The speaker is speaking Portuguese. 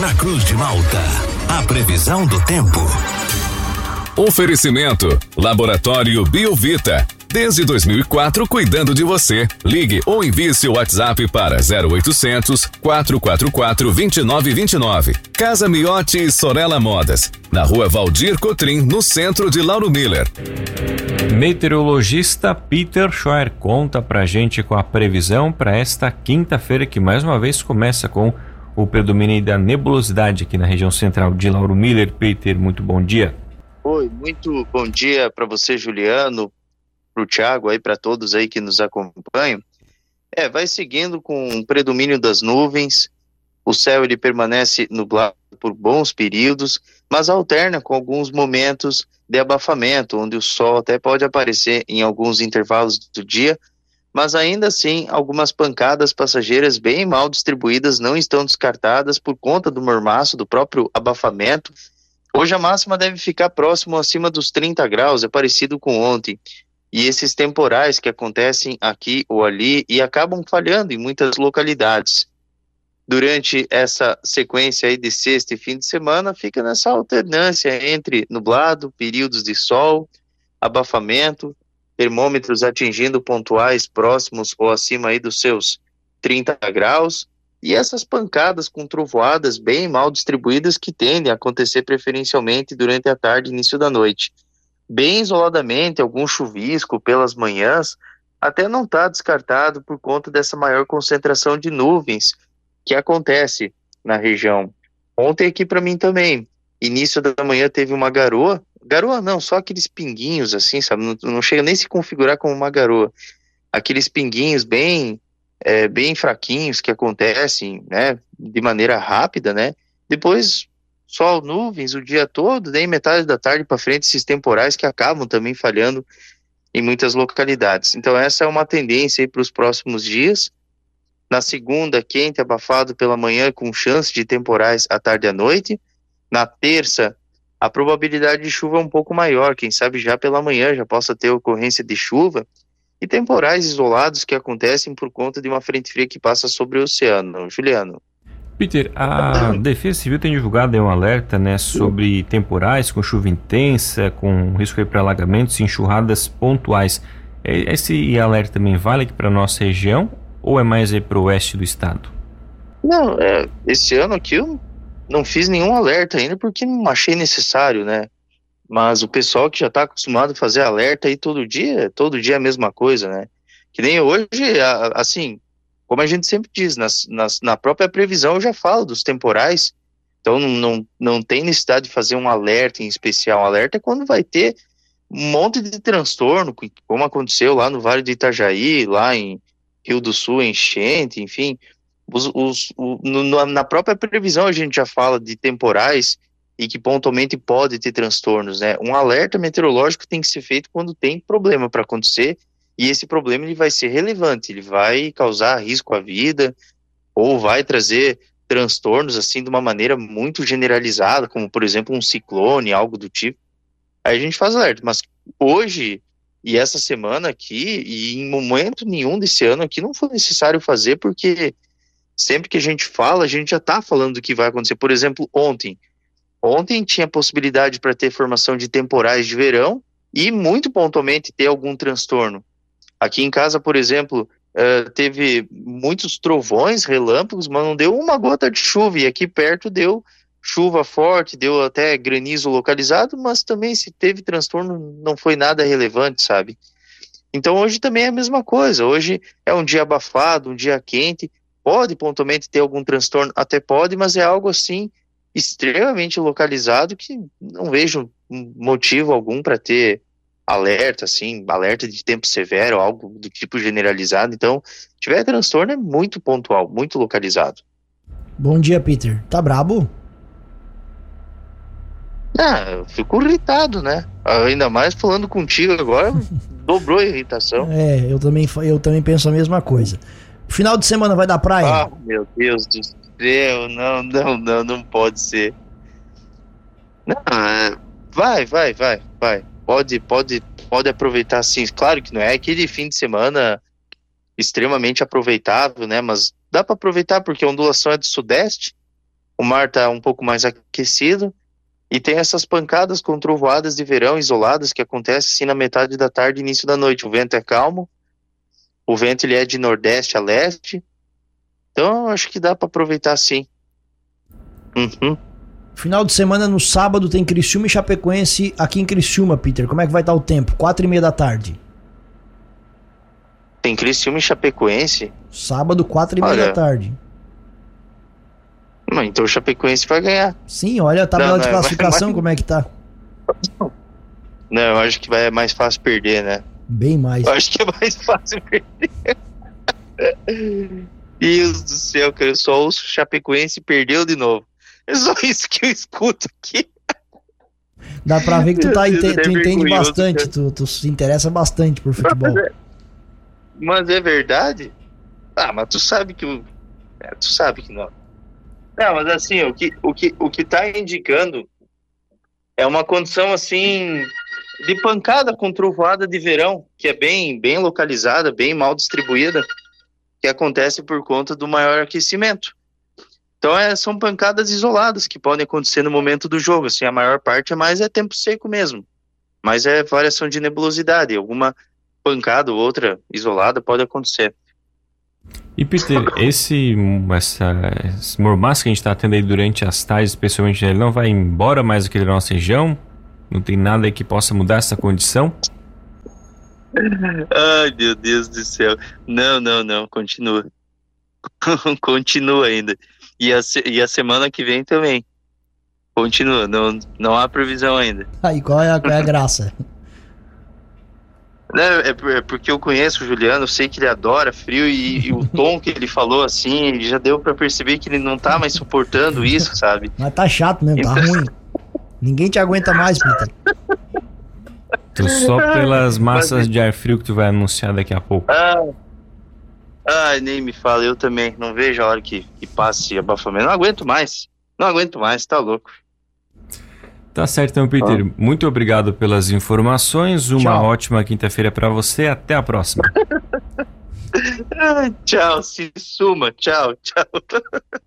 na Cruz de Malta. A previsão do tempo. Oferecimento: Laboratório Biovita. Desde 2004, cuidando de você. Ligue ou envie seu WhatsApp para 0800 444 2929. Casa Miotti e Sorella Modas. Na rua Valdir Cotrim, no centro de Lauro Miller. Meteorologista Peter Scheuer conta pra gente com a previsão para esta quinta-feira, que mais uma vez começa com o predomínio da nebulosidade aqui na região central de Lauro Miller. Peter, muito bom dia. Oi, muito bom dia para você, Juliano, para o Thiago, para todos aí que nos acompanham. É, vai seguindo com o predomínio das nuvens, o céu ele permanece nublado por bons períodos, mas alterna com alguns momentos de abafamento, onde o sol até pode aparecer em alguns intervalos do dia, mas ainda assim algumas pancadas passageiras bem mal distribuídas não estão descartadas por conta do mormaço, do próprio abafamento Hoje a máxima deve ficar próximo acima dos 30 graus, é parecido com ontem. E esses temporais que acontecem aqui ou ali e acabam falhando em muitas localidades. Durante essa sequência aí de sexta e fim de semana, fica nessa alternância entre nublado, períodos de sol, abafamento, termômetros atingindo pontuais próximos ou acima aí dos seus 30 graus, e essas pancadas com trovoadas bem mal distribuídas que tendem a acontecer preferencialmente durante a tarde e início da noite. Bem isoladamente, algum chuvisco pelas manhãs até não está descartado por conta dessa maior concentração de nuvens que acontece na região. Ontem aqui para mim também, início da manhã teve uma garoa, garoa não, só aqueles pinguinhos assim, sabe, não, não chega nem se configurar como uma garoa. Aqueles pinguinhos bem é, bem fraquinhos que acontecem, né, de maneira rápida, né? Depois sol, nuvens o dia todo, daí metade da tarde para frente esses temporais que acabam também falhando em muitas localidades. Então essa é uma tendência para os próximos dias. Na segunda, quente, abafado pela manhã, com chance de temporais à tarde e à noite. Na terça, a probabilidade de chuva é um pouco maior, quem sabe já pela manhã já possa ter ocorrência de chuva e temporais isolados que acontecem por conta de uma frente fria que passa sobre o oceano. Juliano. Peter, a Defesa Civil tem divulgado um alerta né, sobre temporais com chuva intensa, com risco para alagamentos e enxurradas pontuais. É, esse alerta também vale aqui para nossa região ou é mais para o oeste do estado? Não, é, esse ano aqui eu não fiz nenhum alerta ainda porque não achei necessário, né? Mas o pessoal que já está acostumado a fazer alerta aí todo dia, todo dia é a mesma coisa, né? Que nem hoje, assim, como a gente sempre diz, nas, nas, na própria previsão eu já falo dos temporais, então não, não, não tem necessidade de fazer um alerta em especial. Um alerta é quando vai ter um monte de transtorno, como aconteceu lá no Vale do Itajaí, lá em Rio do Sul, enchente, enfim. Os, os, o, no, na própria previsão a gente já fala de temporais e que pontualmente pode ter transtornos, né? Um alerta meteorológico tem que ser feito quando tem problema para acontecer e esse problema ele vai ser relevante, ele vai causar risco à vida ou vai trazer transtornos assim de uma maneira muito generalizada, como por exemplo um ciclone, algo do tipo. Aí a gente faz alerta, mas hoje e essa semana aqui e em momento nenhum desse ano aqui não foi necessário fazer porque sempre que a gente fala, a gente já está falando do que vai acontecer. Por exemplo, ontem Ontem tinha possibilidade para ter formação de temporais de verão e muito pontualmente ter algum transtorno. Aqui em casa, por exemplo, uh, teve muitos trovões, relâmpagos, mas não deu uma gota de chuva. E aqui perto deu chuva forte, deu até granizo localizado, mas também se teve transtorno não foi nada relevante, sabe? Então hoje também é a mesma coisa. Hoje é um dia abafado, um dia quente. Pode pontualmente ter algum transtorno, até pode, mas é algo assim extremamente localizado que não vejo motivo algum para ter alerta, assim, alerta de tempo severo, algo do tipo generalizado. Então, se tiver transtorno, é muito pontual, muito localizado. Bom dia, Peter. Tá brabo? Ah, eu fico irritado, né? Ainda mais falando contigo agora, dobrou a irritação. É, eu também, eu também penso a mesma coisa. Final de semana vai dar praia? Ah, meu Deus do céu, não, não, não, não pode ser. Não, é, vai, vai, vai, vai. Pode, pode, pode aproveitar sim. Claro que não é aquele fim de semana extremamente aproveitável, né? Mas dá para aproveitar porque a ondulação é do sudeste. o mar está um pouco mais aquecido e tem essas pancadas com trovoadas de verão isoladas que acontecem assim na metade da tarde início da noite. O vento é calmo, o vento ele é de nordeste a leste, então acho que dá para aproveitar sim. Uhum. Final de semana no sábado tem Criciúma e Chapecoense aqui em Criciúma, Peter. Como é que vai estar o tempo? Quatro e meia da tarde. Tem Criciúma e Chapecoense? Sábado, quatro e meia da tarde. Não, então o Chapecoense vai ganhar. Sim, olha a tabela não, de classificação, como é que tá. Não, eu acho que vai, é mais fácil perder, né? Bem mais. Eu acho que é mais fácil perder. Deus do céu, cara, eu só ouço o Chapecoense e perdeu de novo. É só isso que eu escuto aqui. Dá pra ver que tu, tá, tu é entende bastante, tu, tu, se interessa bastante por futebol. Mas é, mas é verdade? Ah, mas tu sabe que. É, tu sabe que não. Não, mas assim, o que, o que, o que tá indicando é uma condição assim de pancada com trovoada de verão, que é bem, bem localizada, bem mal distribuída, que acontece por conta do maior aquecimento. Então é, são pancadas isoladas que podem acontecer no momento do jogo. Assim, a maior parte é mais é tempo seco mesmo, mas é variação de nebulosidade. Alguma pancada ou outra isolada pode acontecer. E Peter, esse, essa, esse mormaço que a gente está tendo aí durante as tardes, especialmente, ele não vai embora mais aqui da nossa região? Não tem nada aí que possa mudar essa condição? Ai, meu Deus do céu. Não, não, não, continua. continua ainda. E a, e a semana que vem também. Continua, não, não há previsão ainda. Aí, qual é a, qual é a graça? É, é, porque eu conheço o Juliano, eu sei que ele adora frio e, e o tom que ele falou assim, já deu para perceber que ele não tá mais suportando isso, sabe? Mas tá chato mesmo, tá então... tá ruim. Ninguém te aguenta mais, Peter. Tu só pelas massas de ar frio que tu vai anunciar daqui a pouco. Ah, ah nem me fala, eu também. Não vejo a hora que, que passe abafamento. Não aguento mais. Não aguento mais, tá louco. Tá certo, então, Peter. Ah. Muito obrigado pelas informações. Uma Tchau. ótima quinta-feira para você. Até a próxima. tchau, se suma. Tchau, tchau.